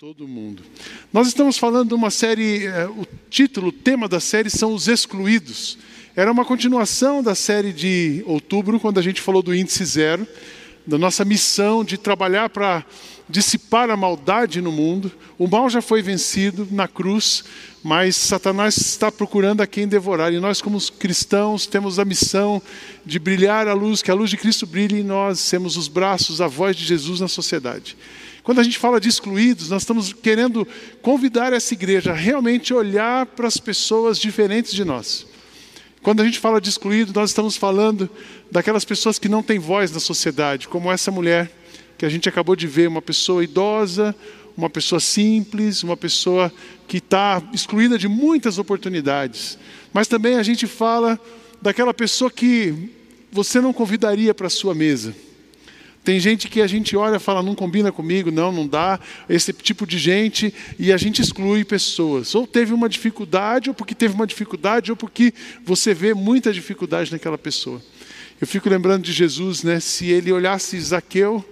todo mundo. Nós estamos falando de uma série, eh, o título, o tema da série são os excluídos. Era uma continuação da série de outubro, quando a gente falou do índice zero, da nossa missão de trabalhar para dissipar a maldade no mundo. O mal já foi vencido na cruz, mas Satanás está procurando a quem devorar. E nós, como cristãos, temos a missão de brilhar a luz, que a luz de Cristo brilhe em nós, sermos os braços, a voz de Jesus na sociedade. Quando a gente fala de excluídos, nós estamos querendo convidar essa igreja a realmente olhar para as pessoas diferentes de nós. Quando a gente fala de excluído, nós estamos falando daquelas pessoas que não têm voz na sociedade, como essa mulher que a gente acabou de ver, uma pessoa idosa, uma pessoa simples, uma pessoa que está excluída de muitas oportunidades. Mas também a gente fala daquela pessoa que você não convidaria para a sua mesa tem gente que a gente olha e fala, não combina comigo, não, não dá, esse tipo de gente, e a gente exclui pessoas. Ou teve uma dificuldade, ou porque teve uma dificuldade, ou porque você vê muita dificuldade naquela pessoa. Eu fico lembrando de Jesus, né? Se ele olhasse Zaqueu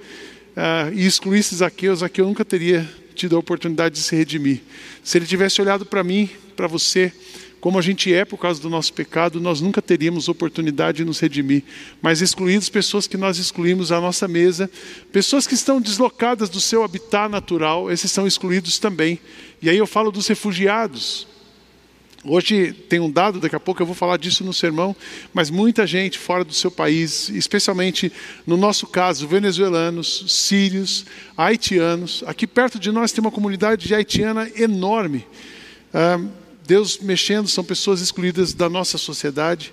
uh, e excluísse Zaqueu, Zaqueu nunca teria tido a oportunidade de se redimir. Se ele tivesse olhado para mim, para você, como a gente é por causa do nosso pecado, nós nunca teríamos oportunidade de nos redimir. Mas excluídos, pessoas que nós excluímos à nossa mesa, pessoas que estão deslocadas do seu habitat natural, esses são excluídos também. E aí eu falo dos refugiados. Hoje tem um dado, daqui a pouco eu vou falar disso no sermão, mas muita gente fora do seu país, especialmente no nosso caso, venezuelanos, sírios, haitianos. Aqui perto de nós tem uma comunidade de haitiana enorme. Ah, Deus mexendo, são pessoas excluídas da nossa sociedade.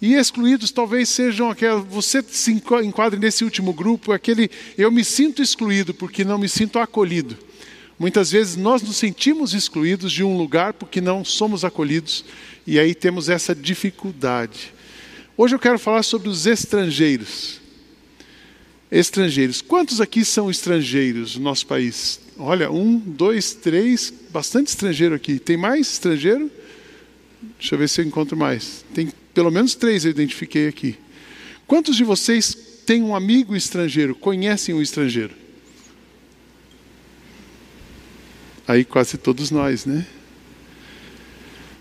E excluídos talvez sejam aquela, você se enquadre nesse último grupo, aquele eu me sinto excluído porque não me sinto acolhido. Muitas vezes nós nos sentimos excluídos de um lugar porque não somos acolhidos e aí temos essa dificuldade. Hoje eu quero falar sobre os estrangeiros. Estrangeiros. Quantos aqui são estrangeiros no nosso país? Olha, um, dois, três, bastante estrangeiro aqui. Tem mais estrangeiro? Deixa eu ver se eu encontro mais. Tem pelo menos três eu identifiquei aqui. Quantos de vocês têm um amigo estrangeiro, conhecem um estrangeiro? Aí quase todos nós, né?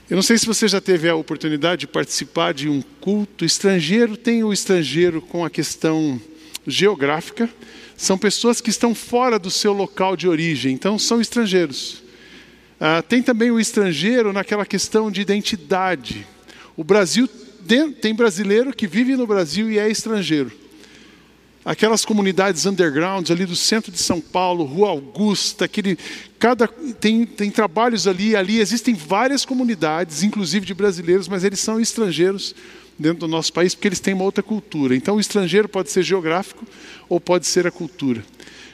Eu não sei se você já teve a oportunidade de participar de um culto estrangeiro. Tem o estrangeiro com a questão geográfica são pessoas que estão fora do seu local de origem, então são estrangeiros. Ah, tem também o estrangeiro naquela questão de identidade. O Brasil tem brasileiro que vive no Brasil e é estrangeiro. Aquelas comunidades undergrounds ali do centro de São Paulo, Rua Augusta, aquele, cada, tem, tem trabalhos ali, ali existem várias comunidades, inclusive de brasileiros, mas eles são estrangeiros dentro do nosso país, porque eles têm uma outra cultura. Então, o estrangeiro pode ser geográfico ou pode ser a cultura.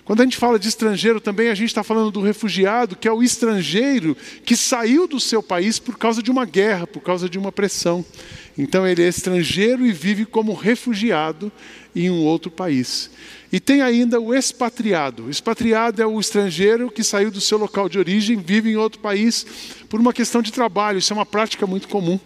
Quando a gente fala de estrangeiro também, a gente está falando do refugiado, que é o estrangeiro que saiu do seu país por causa de uma guerra, por causa de uma pressão. Então ele é estrangeiro e vive como refugiado em um outro país. E tem ainda o expatriado. O expatriado é o estrangeiro que saiu do seu local de origem, vive em outro país por uma questão de trabalho. Isso é uma prática muito comum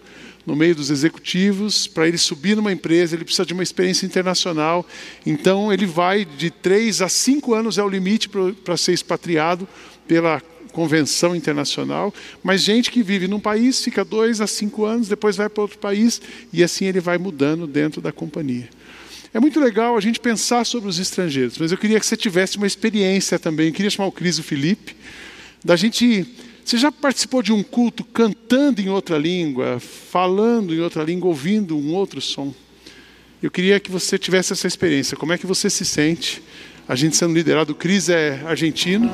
no meio dos executivos, para ele subir numa empresa, ele precisa de uma experiência internacional. Então, ele vai de três a cinco anos é o limite para ser expatriado pela convenção internacional. Mas gente que vive num país fica dois a cinco anos, depois vai para outro país e assim ele vai mudando dentro da companhia. É muito legal a gente pensar sobre os estrangeiros, mas eu queria que você tivesse uma experiência também. Eu queria chamar o Cris e o Felipe, da gente você já participou de um culto cantando em outra língua, falando em outra língua, ouvindo um outro som? Eu queria que você tivesse essa experiência. Como é que você se sente? A gente sendo liderado. O Cris é argentino,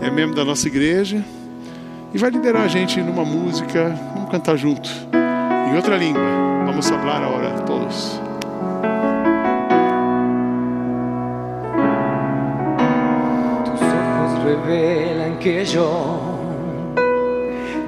é membro da nossa igreja e vai liderar a gente numa música. Vamos cantar junto, em outra língua. Vamos falar agora, todos. Tus ojos que yo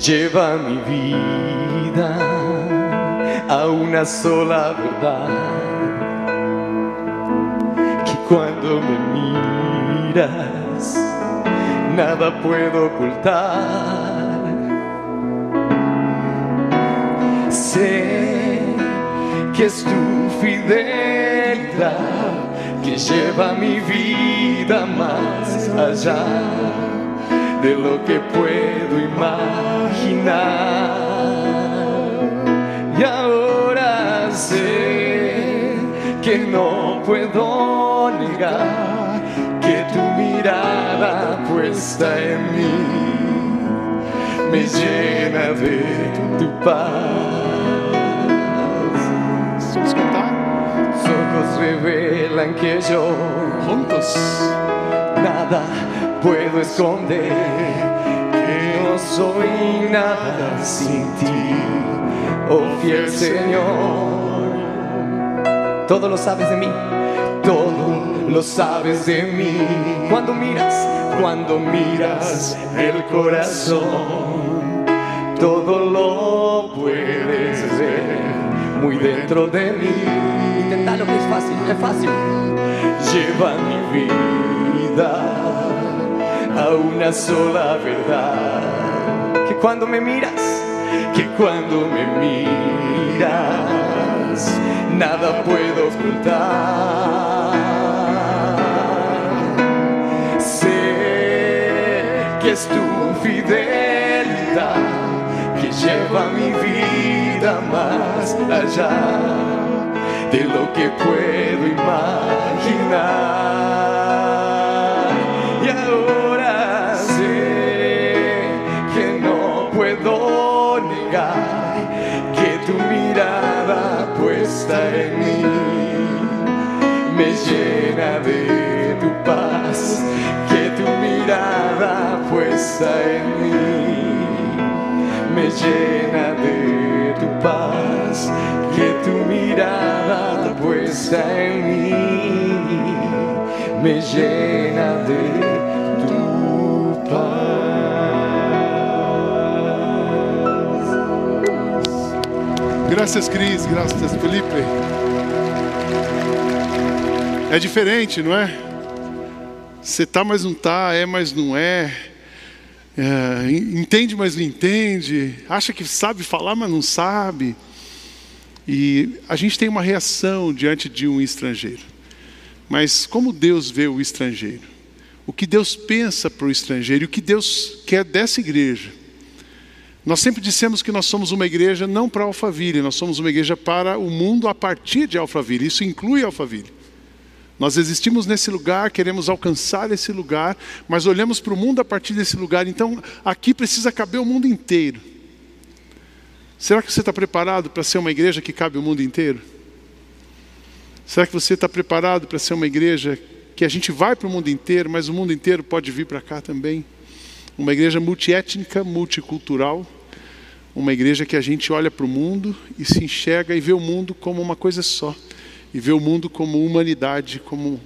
lleva mi vida a una sola verdad. Que cuando me miras, nada puedo ocultar. Sé que es tu fidelidad que lleva mi vida más allá de lo que puedo imaginar. Y ahora sé que no puedo negar que tu mirada puesta en mí me llena de tu paz. Tus ojos revelan que yo juntos. nada puedo esconder, que no soy nada sin ti, oh fiel Señor. Todo lo sabes de mí, todo lo sabes de mí. Cuando miras, cuando miras el corazón, todo lo puedes ver muy dentro de mí. Intentalo que es fácil, es fácil. Lleva mi vida a una sola verdad. Que cuando me miras, que cuando me miras, nada puedo ocultar. Sé que es tu fidelidad que lleva mi vida más allá de lo que puedo imaginar. Paz, que tu mirada puesta en mí me llena de tu paz, que tu mirada puesta en mí me llena de tu paz. Graças, Cris. Graças, Felipe. É diferente, não é? Você tá, mas não tá, é, mas não é. É, entende, mas não entende. Acha que sabe falar, mas não sabe. E a gente tem uma reação diante de um estrangeiro. Mas como Deus vê o estrangeiro? O que Deus pensa para o estrangeiro? E o que Deus quer dessa igreja? Nós sempre dissemos que nós somos uma igreja não para Alphaville, nós somos uma igreja para o mundo a partir de Alphaville. Isso inclui Alphaville. Nós existimos nesse lugar, queremos alcançar esse lugar, mas olhamos para o mundo a partir desse lugar. Então, aqui precisa caber o mundo inteiro. Será que você está preparado para ser uma igreja que cabe o mundo inteiro? Será que você está preparado para ser uma igreja que a gente vai para o mundo inteiro, mas o mundo inteiro pode vir para cá também? Uma igreja multiétnica, multicultural, uma igreja que a gente olha para o mundo e se enxerga e vê o mundo como uma coisa só e ver o mundo como humanidade, como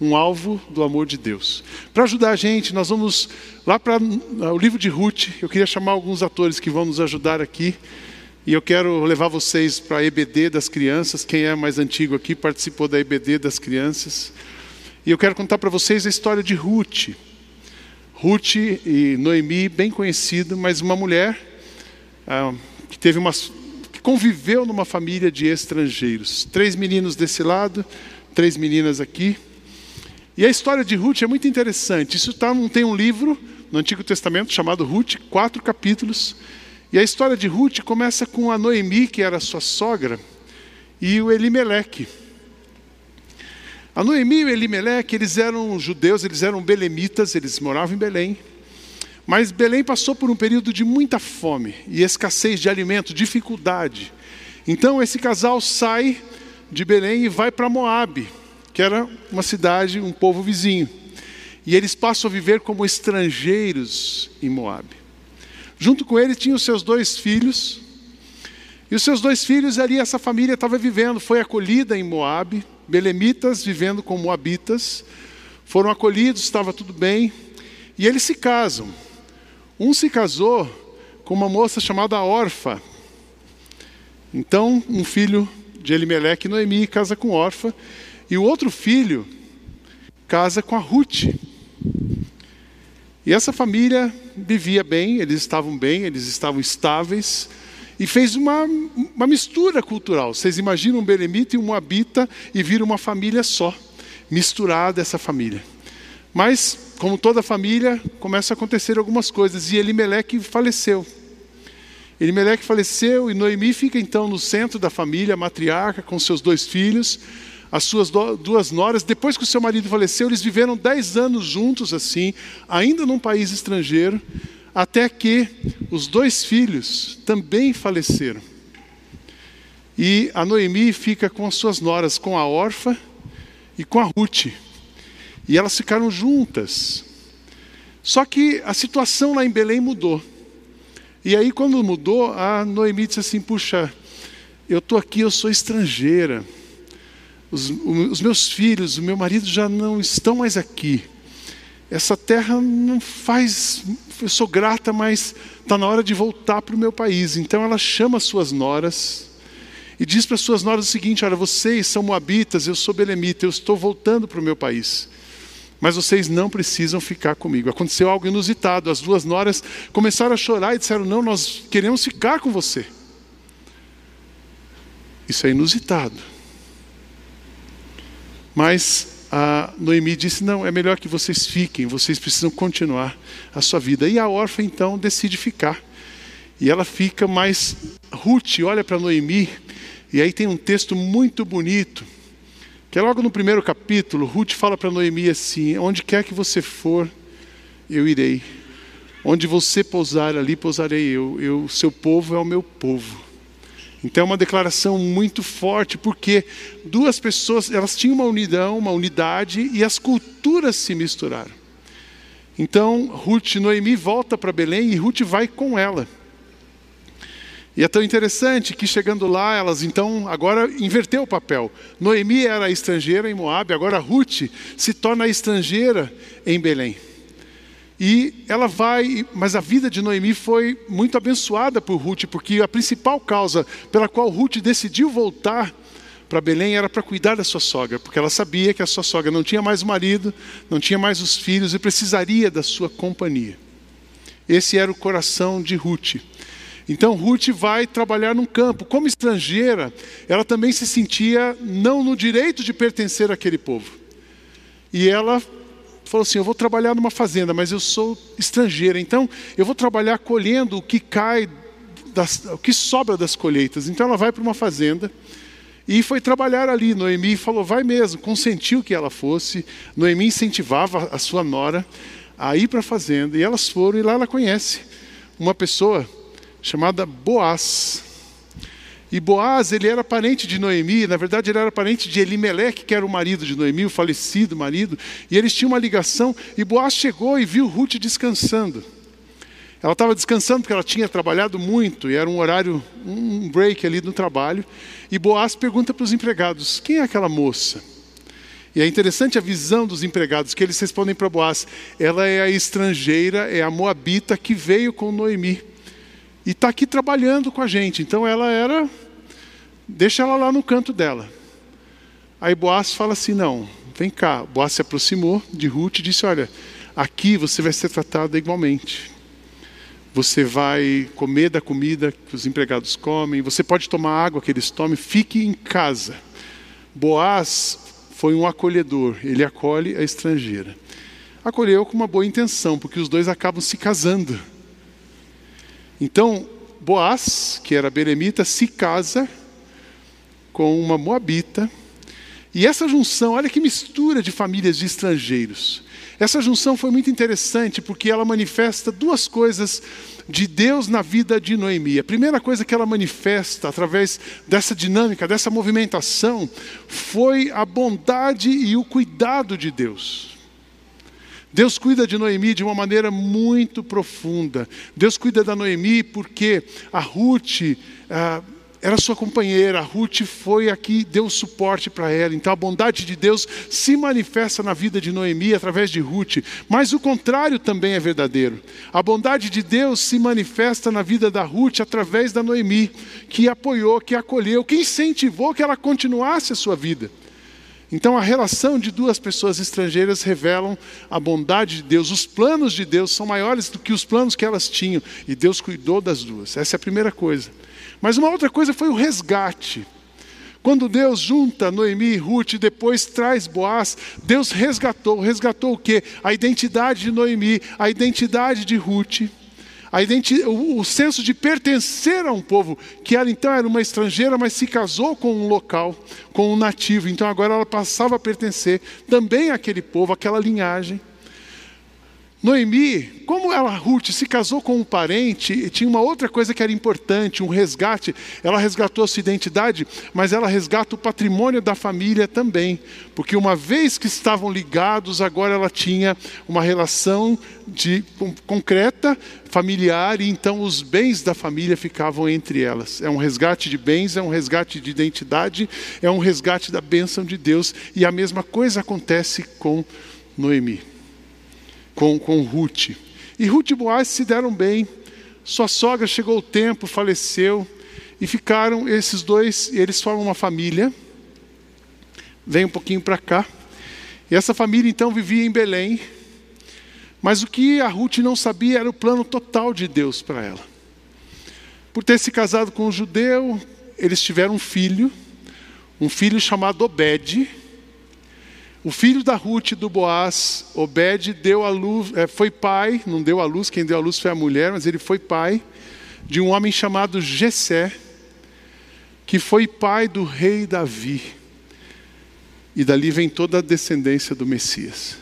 um alvo do amor de Deus. Para ajudar a gente, nós vamos lá para o livro de Ruth. Eu queria chamar alguns atores que vão nos ajudar aqui. E eu quero levar vocês para a EBD das crianças. Quem é mais antigo aqui participou da EBD das crianças. E eu quero contar para vocês a história de Ruth. Ruth e Noemi, bem conhecida, mas uma mulher ah, que teve uma conviveu numa família de estrangeiros. Três meninos desse lado, três meninas aqui. E a história de Ruth é muito interessante. Isso tá, tem um livro no Antigo Testamento chamado Ruth, quatro capítulos. E a história de Ruth começa com a Noemi, que era sua sogra, e o Elimeleque. A Noemi e o Elimeleque, eles eram judeus, eles eram belemitas, eles moravam em Belém. Mas Belém passou por um período de muita fome e escassez de alimento, dificuldade. Então esse casal sai de Belém e vai para Moabe, que era uma cidade, um povo vizinho. E eles passam a viver como estrangeiros em Moabe. Junto com ele tinham seus dois filhos. E os seus dois filhos ali, essa família estava vivendo, foi acolhida em Moabe, belemitas vivendo com moabitas, foram acolhidos, estava tudo bem, e eles se casam. Um se casou com uma moça chamada Orfa. Então, um filho de Elimeleque e Noemi casa com Orfa, e o outro filho casa com a Ruth. E essa família vivia bem, eles estavam bem, eles estavam estáveis, e fez uma, uma mistura cultural. Vocês imaginam um belemita e um moabita e vira uma família só, misturada essa família. Mas, como toda família, começa a acontecer algumas coisas, e Elimeleque faleceu. Elimeleque faleceu e Noemi fica então no centro da família, matriarca, com seus dois filhos, as suas duas noras. Depois que o seu marido faleceu, eles viveram dez anos juntos assim, ainda num país estrangeiro, até que os dois filhos também faleceram. E a Noemi fica com as suas noras, com a órfã e com a Ruth. E elas ficaram juntas. Só que a situação lá em Belém mudou. E aí, quando mudou, a Noemi disse assim: Puxa, eu estou aqui, eu sou estrangeira. Os, os, meus filhos, o meu marido já não estão mais aqui. Essa terra não faz. Eu sou grata, mas está na hora de voltar para o meu país. Então ela chama as suas noras e diz para as suas noras o seguinte: Olha, vocês são moabitas, eu sou belemita, eu estou voltando para o meu país mas vocês não precisam ficar comigo. Aconteceu algo inusitado. As duas noras começaram a chorar e disseram: Não, nós queremos ficar com você. Isso é inusitado. Mas a Noemi disse: Não, é melhor que vocês fiquem, vocês precisam continuar a sua vida. E a órfã então decide ficar. E ela fica, mas Ruth olha para Noemi, e aí tem um texto muito bonito que é logo no primeiro capítulo, Ruth fala para Noemi assim: Onde quer que você for, eu irei. Onde você pousar, ali pousarei eu. eu seu povo é o meu povo. Então é uma declaração muito forte, porque duas pessoas, elas tinham uma unidão, uma unidade, e as culturas se misturaram. Então, Ruth, Noemi volta para Belém e Ruth vai com ela. E é tão interessante que chegando lá, elas então agora inverteu o papel. Noemi era estrangeira em Moab, agora Ruth se torna estrangeira em Belém. E ela vai, mas a vida de Noemi foi muito abençoada por Ruth, porque a principal causa pela qual Ruth decidiu voltar para Belém era para cuidar da sua sogra, porque ela sabia que a sua sogra não tinha mais marido, não tinha mais os filhos e precisaria da sua companhia. Esse era o coração de Ruth. Então Ruth vai trabalhar num campo. Como estrangeira, ela também se sentia não no direito de pertencer àquele povo. E ela falou assim: Eu vou trabalhar numa fazenda, mas eu sou estrangeira, então eu vou trabalhar colhendo o que cai, das, o que sobra das colheitas. Então ela vai para uma fazenda. E foi trabalhar ali. Noemi falou: vai mesmo, consentiu que ela fosse. Noemi incentivava a sua nora a ir para a fazenda. E elas foram, e lá ela conhece uma pessoa chamada Boaz. E Boaz, ele era parente de Noemi, na verdade ele era parente de Elimeleque, que era o marido de Noemi, o falecido marido, e eles tinham uma ligação, e Boaz chegou e viu Ruth descansando. Ela estava descansando porque ela tinha trabalhado muito, e era um horário, um break ali no trabalho, e Boaz pergunta para os empregados, quem é aquela moça? E é interessante a visão dos empregados, que eles respondem para Boaz, ela é a estrangeira, é a moabita que veio com Noemi e está aqui trabalhando com a gente. Então ela era, deixa ela lá no canto dela. Aí Boaz fala assim: não, vem cá. Boaz se aproximou de Ruth e disse: olha, aqui você vai ser tratada igualmente. Você vai comer da comida que os empregados comem, você pode tomar água que eles tomem, fique em casa. Boaz foi um acolhedor, ele acolhe a estrangeira. Acolheu com uma boa intenção, porque os dois acabam se casando. Então, Boaz, que era beremita, se casa com uma moabita. E essa junção, olha que mistura de famílias de estrangeiros. Essa junção foi muito interessante porque ela manifesta duas coisas de Deus na vida de Noemi. A primeira coisa que ela manifesta através dessa dinâmica, dessa movimentação, foi a bondade e o cuidado de Deus. Deus cuida de Noemi de uma maneira muito profunda. Deus cuida da Noemi porque a Ruth, ah, era sua companheira, Ruth foi aqui, deu suporte para ela. Então a bondade de Deus se manifesta na vida de Noemi através de Ruth, mas o contrário também é verdadeiro. A bondade de Deus se manifesta na vida da Ruth através da Noemi, que apoiou, que acolheu, que incentivou que ela continuasse a sua vida. Então a relação de duas pessoas estrangeiras revelam a bondade de Deus. Os planos de Deus são maiores do que os planos que elas tinham, e Deus cuidou das duas. Essa é a primeira coisa. Mas uma outra coisa foi o resgate. Quando Deus junta Noemi e Ruth e depois traz Boaz, Deus resgatou. Resgatou o quê? A identidade de Noemi, a identidade de Ruth, a o, o senso de pertencer a um povo, que ela então era uma estrangeira, mas se casou com um local, com um nativo. Então agora ela passava a pertencer também àquele povo, àquela linhagem. Noemi, como ela, Ruth, se casou com um parente, tinha uma outra coisa que era importante, um resgate. Ela resgatou a sua identidade, mas ela resgata o patrimônio da família também. Porque uma vez que estavam ligados, agora ela tinha uma relação de, com, concreta, familiar, e então os bens da família ficavam entre elas. É um resgate de bens, é um resgate de identidade, é um resgate da bênção de Deus. E a mesma coisa acontece com Noemi com, com Ruth. E Ruth e Boaz se deram bem. Sua sogra chegou o tempo, faleceu, e ficaram esses dois, eles formam uma família. Vem um pouquinho para cá. E essa família então vivia em Belém. Mas o que a Ruth não sabia era o plano total de Deus para ela. Por ter se casado com um judeu, eles tiveram um filho, um filho chamado Obed, o filho da Ruth do Boaz, Obed, deu a luz, é, foi pai, não deu a luz, quem deu a luz foi a mulher, mas ele foi pai de um homem chamado Jessé, que foi pai do rei Davi. E dali vem toda a descendência do Messias.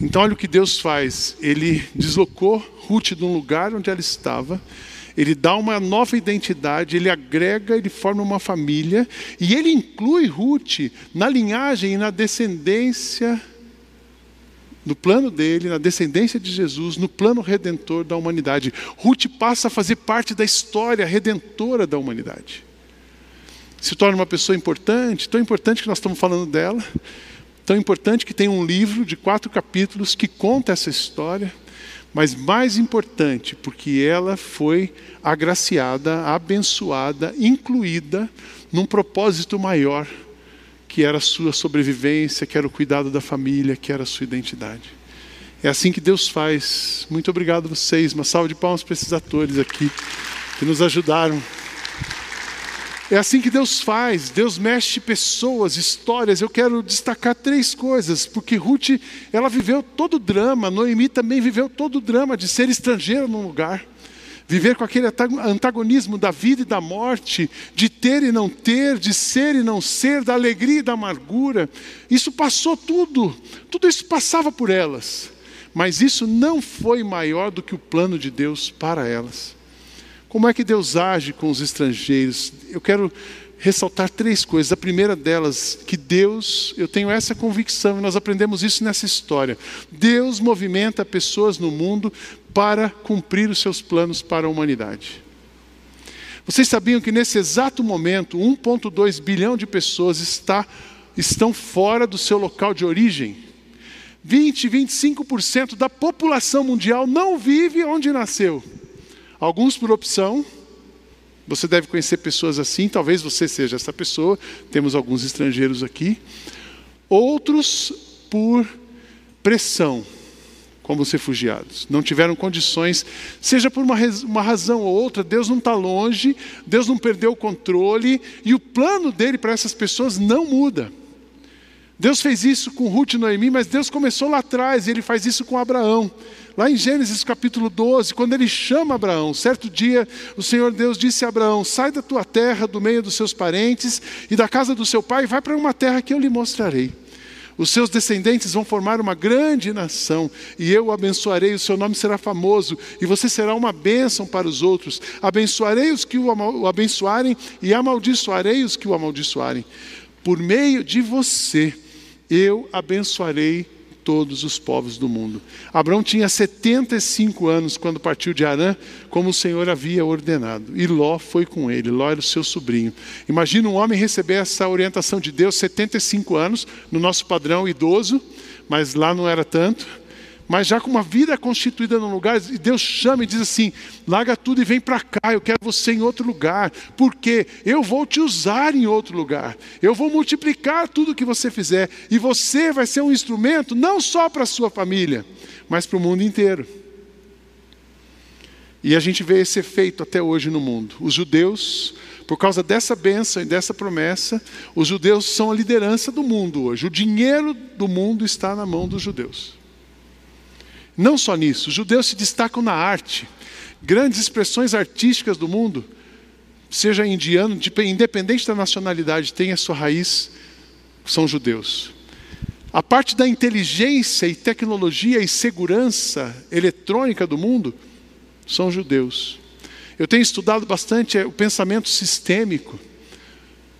Então olha o que Deus faz, ele deslocou Ruth de um lugar onde ela estava, ele dá uma nova identidade, ele agrega, ele forma uma família e ele inclui Ruth na linhagem e na descendência no plano dele, na descendência de Jesus, no plano redentor da humanidade. Ruth passa a fazer parte da história redentora da humanidade. Se torna uma pessoa importante, tão importante que nós estamos falando dela, tão importante que tem um livro de quatro capítulos que conta essa história mas mais importante, porque ela foi agraciada, abençoada, incluída num propósito maior, que era a sua sobrevivência, que era o cuidado da família, que era a sua identidade. É assim que Deus faz. Muito obrigado a vocês. Uma salva de palmas para esses atores aqui que nos ajudaram. É assim que Deus faz, Deus mexe pessoas, histórias. Eu quero destacar três coisas, porque Ruth, ela viveu todo o drama, Noemi também viveu todo o drama de ser estrangeira num lugar, viver com aquele antagonismo da vida e da morte, de ter e não ter, de ser e não ser, da alegria e da amargura. Isso passou tudo, tudo isso passava por elas, mas isso não foi maior do que o plano de Deus para elas. Como é que Deus age com os estrangeiros? Eu quero ressaltar três coisas. A primeira delas, que Deus, eu tenho essa convicção, e nós aprendemos isso nessa história. Deus movimenta pessoas no mundo para cumprir os seus planos para a humanidade. Vocês sabiam que nesse exato momento, 1,2 bilhão de pessoas está, estão fora do seu local de origem? 20, 25% da população mundial não vive onde nasceu. Alguns por opção, você deve conhecer pessoas assim, talvez você seja essa pessoa, temos alguns estrangeiros aqui. Outros por pressão, como os refugiados. Não tiveram condições, seja por uma, uma razão ou outra, Deus não está longe, Deus não perdeu o controle, e o plano dele para essas pessoas não muda. Deus fez isso com Ruth e Noemi, mas Deus começou lá atrás, e ele faz isso com Abraão. Lá em Gênesis capítulo 12, quando ele chama Abraão, certo dia o Senhor Deus disse a Abraão: Sai da tua terra, do meio dos seus parentes e da casa do seu pai, e vai para uma terra que eu lhe mostrarei. Os seus descendentes vão formar uma grande nação, e eu o abençoarei, o seu nome será famoso, e você será uma bênção para os outros. Abençoarei os que o abençoarem, e amaldiçoarei os que o amaldiçoarem. Por meio de você, eu abençoarei todos os povos do mundo. Abraão tinha 75 anos quando partiu de Arã, como o Senhor havia ordenado. E Ló foi com ele, Ló era o seu sobrinho. Imagina um homem receber essa orientação de Deus, 75 anos, no nosso padrão idoso, mas lá não era tanto mas já com uma vida constituída num lugar, e Deus chama e diz assim: larga tudo e vem para cá, eu quero você em outro lugar, porque eu vou te usar em outro lugar, eu vou multiplicar tudo que você fizer, e você vai ser um instrumento não só para a sua família, mas para o mundo inteiro. E a gente vê esse efeito até hoje no mundo. Os judeus, por causa dessa bênção e dessa promessa, os judeus são a liderança do mundo hoje. O dinheiro do mundo está na mão dos judeus. Não só nisso, os judeus se destacam na arte. Grandes expressões artísticas do mundo, seja indiano, independente da nacionalidade, tem a sua raiz, são judeus. A parte da inteligência e tecnologia e segurança eletrônica do mundo são judeus. Eu tenho estudado bastante é, o pensamento sistêmico.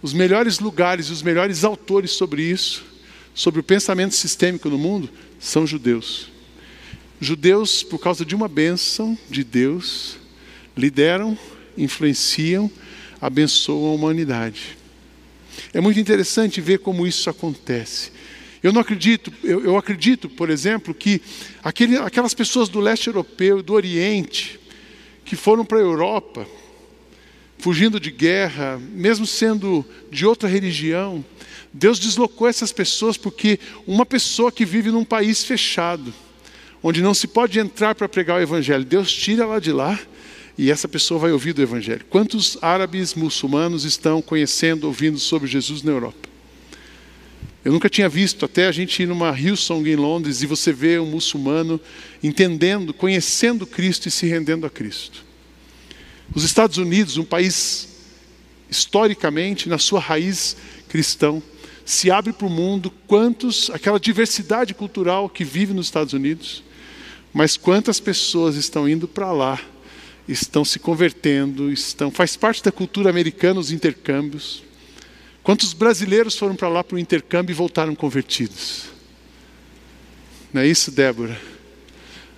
Os melhores lugares, os melhores autores sobre isso, sobre o pensamento sistêmico no mundo, são judeus. Judeus, por causa de uma bênção de Deus, lideram, influenciam, abençoam a humanidade. É muito interessante ver como isso acontece. Eu não acredito, eu, eu acredito, por exemplo, que aquele, aquelas pessoas do leste europeu, do Oriente, que foram para a Europa, fugindo de guerra, mesmo sendo de outra religião, Deus deslocou essas pessoas porque uma pessoa que vive num país fechado, onde não se pode entrar para pregar o Evangelho. Deus tira ela de lá e essa pessoa vai ouvir do Evangelho. Quantos árabes muçulmanos estão conhecendo, ouvindo sobre Jesus na Europa? Eu nunca tinha visto, até a gente ir numa Hillsong em Londres e você vê um muçulmano entendendo, conhecendo Cristo e se rendendo a Cristo. Os Estados Unidos, um país historicamente, na sua raiz cristão, se abre para o mundo, quantos, aquela diversidade cultural que vive nos Estados Unidos, mas quantas pessoas estão indo para lá, estão se convertendo, estão, faz parte da cultura americana os intercâmbios. Quantos brasileiros foram para lá para o intercâmbio e voltaram convertidos? Não é isso, Débora?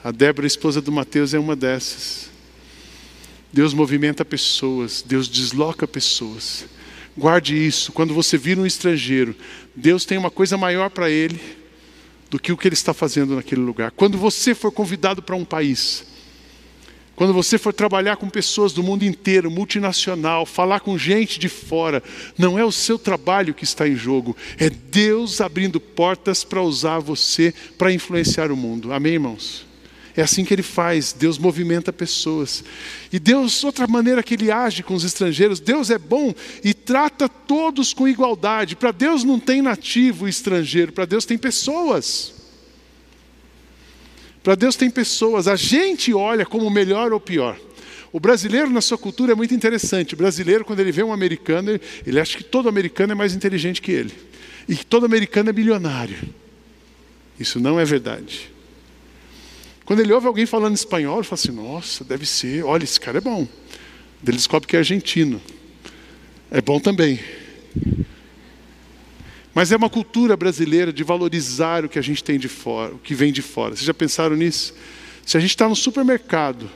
A Débora, esposa do Mateus, é uma dessas. Deus movimenta pessoas, Deus desloca pessoas. Guarde isso, quando você vir um estrangeiro, Deus tem uma coisa maior para ele do que o que ele está fazendo naquele lugar. Quando você for convidado para um país, quando você for trabalhar com pessoas do mundo inteiro, multinacional, falar com gente de fora, não é o seu trabalho que está em jogo, é Deus abrindo portas para usar você para influenciar o mundo. Amém, irmãos? É assim que ele faz, Deus movimenta pessoas. E Deus, outra maneira que ele age com os estrangeiros, Deus é bom e trata todos com igualdade. Para Deus não tem nativo e estrangeiro, para Deus tem pessoas. Para Deus tem pessoas. A gente olha como melhor ou pior. O brasileiro, na sua cultura, é muito interessante. O brasileiro, quando ele vê um americano, ele, ele acha que todo americano é mais inteligente que ele. E que todo americano é bilionário. Isso não é verdade. Quando ele ouve alguém falando espanhol, ele fala assim: nossa, deve ser, olha, esse cara é bom. Ele descobre que é argentino. É bom também. Mas é uma cultura brasileira de valorizar o que a gente tem de fora, o que vem de fora. Vocês já pensaram nisso? Se a gente está no supermercado,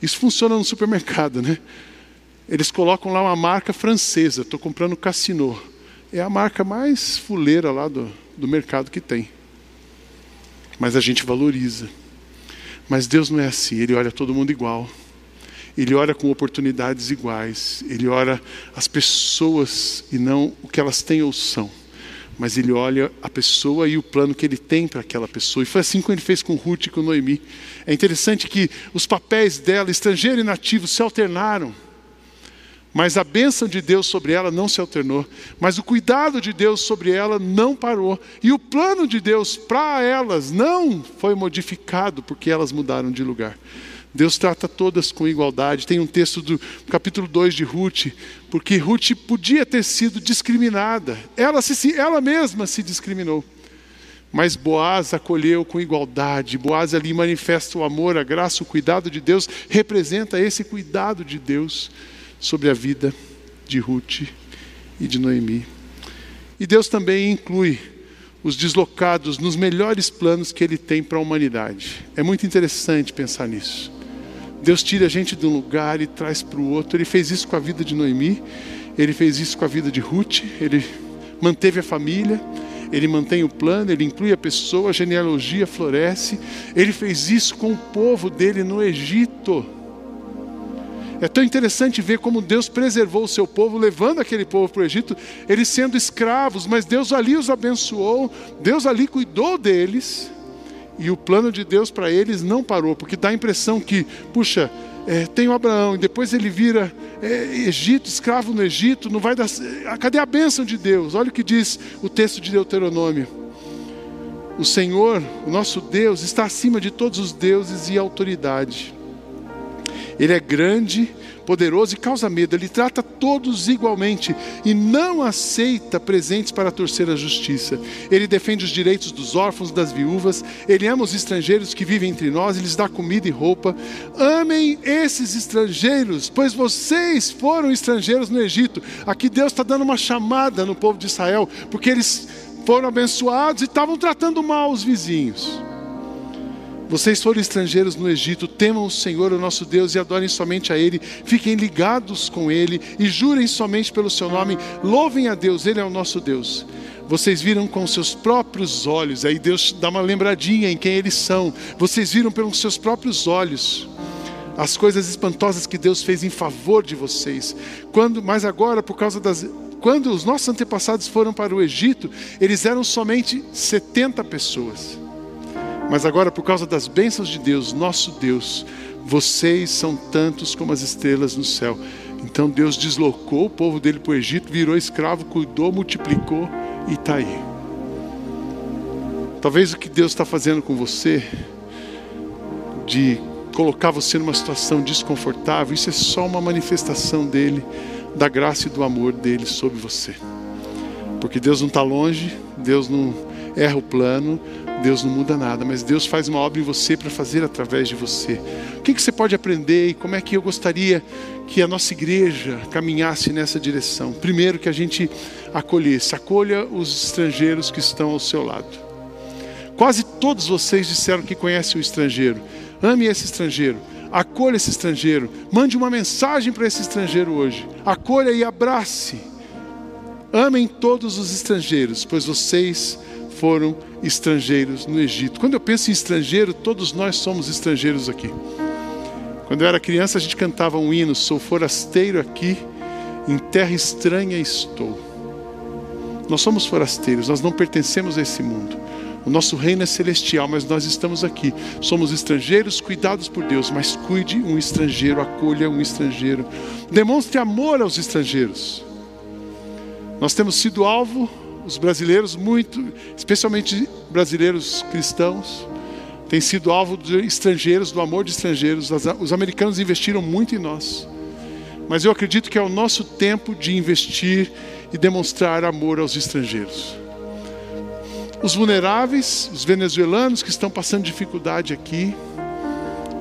isso funciona no supermercado, né? Eles colocam lá uma marca francesa, estou comprando Cassino. É a marca mais fuleira lá do, do mercado que tem. Mas a gente valoriza. Mas Deus não é assim, Ele olha todo mundo igual. Ele olha com oportunidades iguais. Ele olha as pessoas e não o que elas têm ou são. Mas ele olha a pessoa e o plano que ele tem para aquela pessoa. E foi assim que ele fez com Ruth e com Noemi. É interessante que os papéis dela, estrangeiro e nativo, se alternaram. Mas a bênção de Deus sobre ela não se alternou. Mas o cuidado de Deus sobre ela não parou. E o plano de Deus para elas não foi modificado porque elas mudaram de lugar. Deus trata todas com igualdade. Tem um texto do capítulo 2 de Ruth, porque Ruth podia ter sido discriminada. Ela, se, ela mesma se discriminou. Mas Boaz acolheu com igualdade. Boaz ali manifesta o amor, a graça, o cuidado de Deus, representa esse cuidado de Deus sobre a vida de Ruth e de Noemi. E Deus também inclui os deslocados nos melhores planos que Ele tem para a humanidade. É muito interessante pensar nisso. Deus tira a gente de um lugar e traz para o outro. Ele fez isso com a vida de Noemi, ele fez isso com a vida de Ruth, ele manteve a família, ele mantém o plano, ele inclui a pessoa, a genealogia floresce. Ele fez isso com o povo dele no Egito. É tão interessante ver como Deus preservou o seu povo, levando aquele povo para o Egito, eles sendo escravos, mas Deus ali os abençoou, Deus ali cuidou deles, e o plano de Deus para eles não parou, porque dá a impressão que, puxa, é, tem o Abraão, e depois ele vira é, Egito, escravo no Egito, não vai dar. Cadê a bênção de Deus? Olha o que diz o texto de Deuteronômio. O Senhor, o nosso Deus, está acima de todos os deuses e autoridade. Ele é grande, poderoso e causa medo. Ele trata todos igualmente e não aceita presentes para torcer a justiça. Ele defende os direitos dos órfãos, das viúvas. Ele ama os estrangeiros que vivem entre nós e lhes dá comida e roupa. Amem esses estrangeiros, pois vocês foram estrangeiros no Egito. Aqui Deus está dando uma chamada no povo de Israel, porque eles foram abençoados e estavam tratando mal os vizinhos. Vocês foram estrangeiros no Egito, temam o Senhor, o nosso Deus, e adorem somente a Ele, fiquem ligados com Ele e jurem somente pelo seu nome, louvem a Deus, Ele é o nosso Deus. Vocês viram com seus próprios olhos, aí Deus dá uma lembradinha em quem eles são. Vocês viram pelos seus próprios olhos as coisas espantosas que Deus fez em favor de vocês. Quando, mas agora, por causa das quando os nossos antepassados foram para o Egito, eles eram somente 70 pessoas. Mas agora, por causa das bênçãos de Deus, nosso Deus, vocês são tantos como as estrelas no céu. Então Deus deslocou o povo dele para o Egito, virou escravo, cuidou, multiplicou e está aí. Talvez o que Deus está fazendo com você, de colocar você numa situação desconfortável, isso é só uma manifestação dele, da graça e do amor dele sobre você. Porque Deus não está longe, Deus não erra o plano, Deus não muda nada, mas Deus faz uma obra em você para fazer através de você. O que, que você pode aprender e como é que eu gostaria que a nossa igreja caminhasse nessa direção? Primeiro, que a gente acolhesse, acolha os estrangeiros que estão ao seu lado. Quase todos vocês disseram que conhecem o estrangeiro. Ame esse estrangeiro, acolha esse estrangeiro, mande uma mensagem para esse estrangeiro hoje. Acolha e abrace. Amem todos os estrangeiros, pois vocês foram estrangeiros no Egito. Quando eu penso em estrangeiro, todos nós somos estrangeiros aqui. Quando eu era criança, a gente cantava um hino: Sou forasteiro aqui, em terra estranha estou. Nós somos forasteiros, nós não pertencemos a esse mundo. O nosso reino é celestial, mas nós estamos aqui. Somos estrangeiros cuidados por Deus, mas cuide um estrangeiro, acolha um estrangeiro. Demonstre amor aos estrangeiros. Nós temos sido alvo os brasileiros, muito, especialmente brasileiros cristãos, têm sido alvo de estrangeiros, do amor de estrangeiros. Os americanos investiram muito em nós. Mas eu acredito que é o nosso tempo de investir e demonstrar amor aos estrangeiros. Os vulneráveis, os venezuelanos que estão passando dificuldade aqui,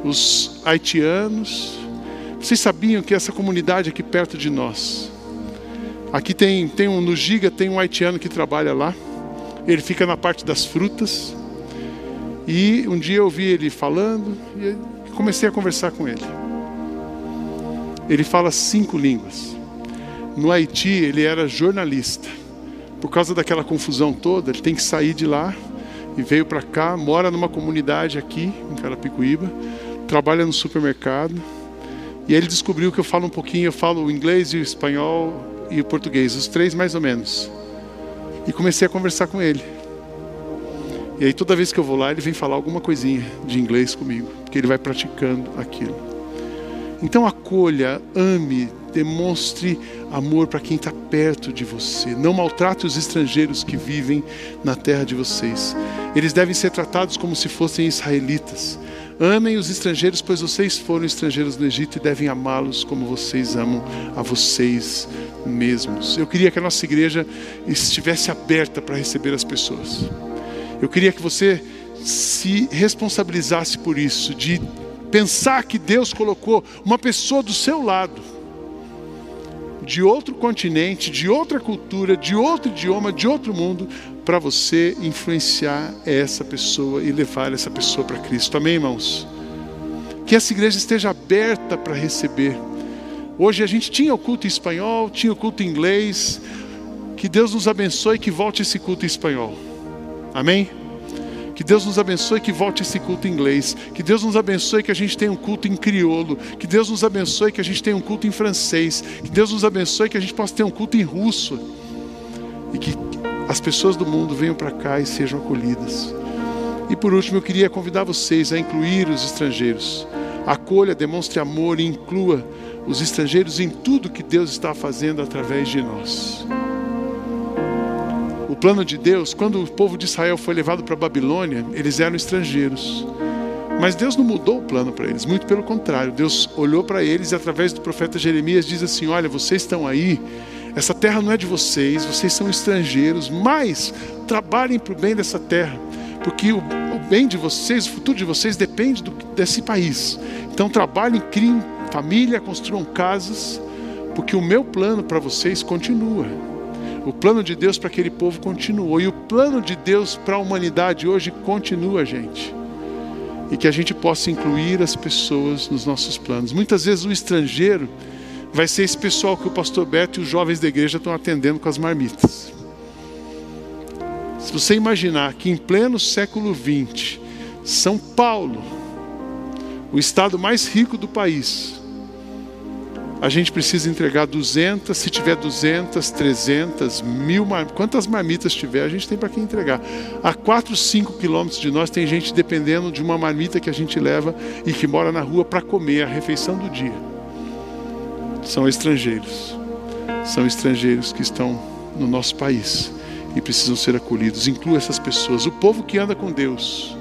os haitianos. Vocês sabiam que essa comunidade aqui perto de nós, Aqui tem, tem um, no Giga tem um haitiano que trabalha lá. Ele fica na parte das frutas. E um dia eu ouvi ele falando e comecei a conversar com ele. Ele fala cinco línguas. No Haiti ele era jornalista. Por causa daquela confusão toda, ele tem que sair de lá e veio para cá, mora numa comunidade aqui em Carapicuíba, trabalha no supermercado. E ele descobriu que eu falo um pouquinho, eu falo inglês e o espanhol e o português, os três mais ou menos. E comecei a conversar com ele. E aí toda vez que eu vou lá, ele vem falar alguma coisinha de inglês comigo, porque ele vai praticando aquilo. Então acolha, ame, demonstre amor para quem está perto de você. Não maltrate os estrangeiros que vivem na terra de vocês. Eles devem ser tratados como se fossem israelitas. Amem os estrangeiros, pois vocês foram estrangeiros no Egito e devem amá-los como vocês amam a vocês mesmos. Eu queria que a nossa igreja estivesse aberta para receber as pessoas. Eu queria que você se responsabilizasse por isso, de pensar que Deus colocou uma pessoa do seu lado, de outro continente, de outra cultura, de outro idioma, de outro mundo, para você influenciar essa pessoa e levar essa pessoa para Cristo. Amém, irmãos? Que essa igreja esteja aberta para receber. Hoje a gente tinha o culto em espanhol, tinha o culto em inglês. Que Deus nos abençoe e que volte esse culto em espanhol. Amém? Que Deus nos abençoe e que volte esse culto em inglês. Que Deus nos abençoe que a gente tenha um culto em crioulo. Que Deus nos abençoe que a gente tenha um culto em francês. Que Deus nos abençoe que a gente possa ter um culto em russo. E que as pessoas do mundo venham para cá e sejam acolhidas. E por último, eu queria convidar vocês a incluir os estrangeiros. Acolha, demonstre amor e inclua os estrangeiros em tudo que Deus está fazendo através de nós plano de Deus, quando o povo de Israel foi levado para a Babilônia, eles eram estrangeiros. Mas Deus não mudou o plano para eles, muito pelo contrário. Deus olhou para eles e, através do profeta Jeremias, diz assim: Olha, vocês estão aí, essa terra não é de vocês, vocês são estrangeiros, mas trabalhem para o bem dessa terra, porque o, o, bem de vocês, o futuro de vocês depende do, desse país. Então, trabalhem, criem família, construam casas, porque o meu plano para vocês continua. O plano de Deus para aquele povo continuou. E o plano de Deus para a humanidade hoje continua, gente. E que a gente possa incluir as pessoas nos nossos planos. Muitas vezes o estrangeiro vai ser esse pessoal que o pastor Beto e os jovens da igreja estão atendendo com as marmitas. Se você imaginar que em pleno século XX, São Paulo, o estado mais rico do país, a gente precisa entregar 200, se tiver 200, 300, mil, quantas marmitas tiver, a gente tem para quem entregar. A 4, 5 quilômetros de nós tem gente dependendo de uma marmita que a gente leva e que mora na rua para comer a refeição do dia. São estrangeiros. São estrangeiros que estão no nosso país e precisam ser acolhidos. Inclua essas pessoas. O povo que anda com Deus,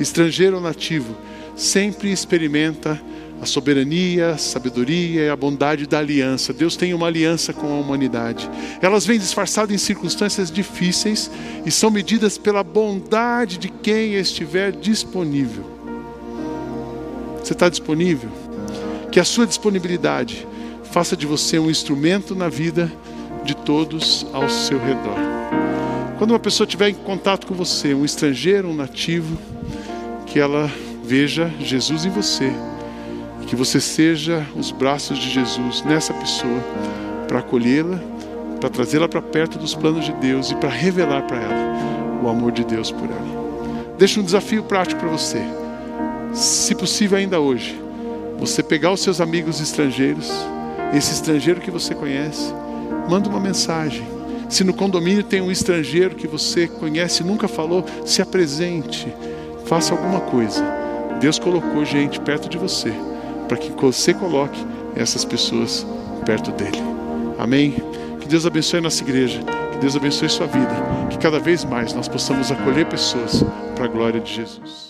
estrangeiro ou nativo, sempre experimenta a soberania, a sabedoria e a bondade da aliança. Deus tem uma aliança com a humanidade. Elas vêm disfarçadas em circunstâncias difíceis e são medidas pela bondade de quem estiver disponível. Você está disponível? Que a sua disponibilidade faça de você um instrumento na vida de todos ao seu redor. Quando uma pessoa estiver em contato com você, um estrangeiro, um nativo, que ela veja Jesus em você que você seja os braços de Jesus nessa pessoa para acolhê-la, para trazê-la para perto dos planos de Deus e para revelar para ela o amor de Deus por ela. Deixa um desafio prático para você. Se possível ainda hoje, você pegar os seus amigos estrangeiros, esse estrangeiro que você conhece, manda uma mensagem. Se no condomínio tem um estrangeiro que você conhece e nunca falou, se apresente, faça alguma coisa. Deus colocou gente perto de você para que você coloque essas pessoas perto dele. Amém? Que Deus abençoe a nossa igreja, que Deus abençoe sua vida, que cada vez mais nós possamos acolher pessoas para a glória de Jesus.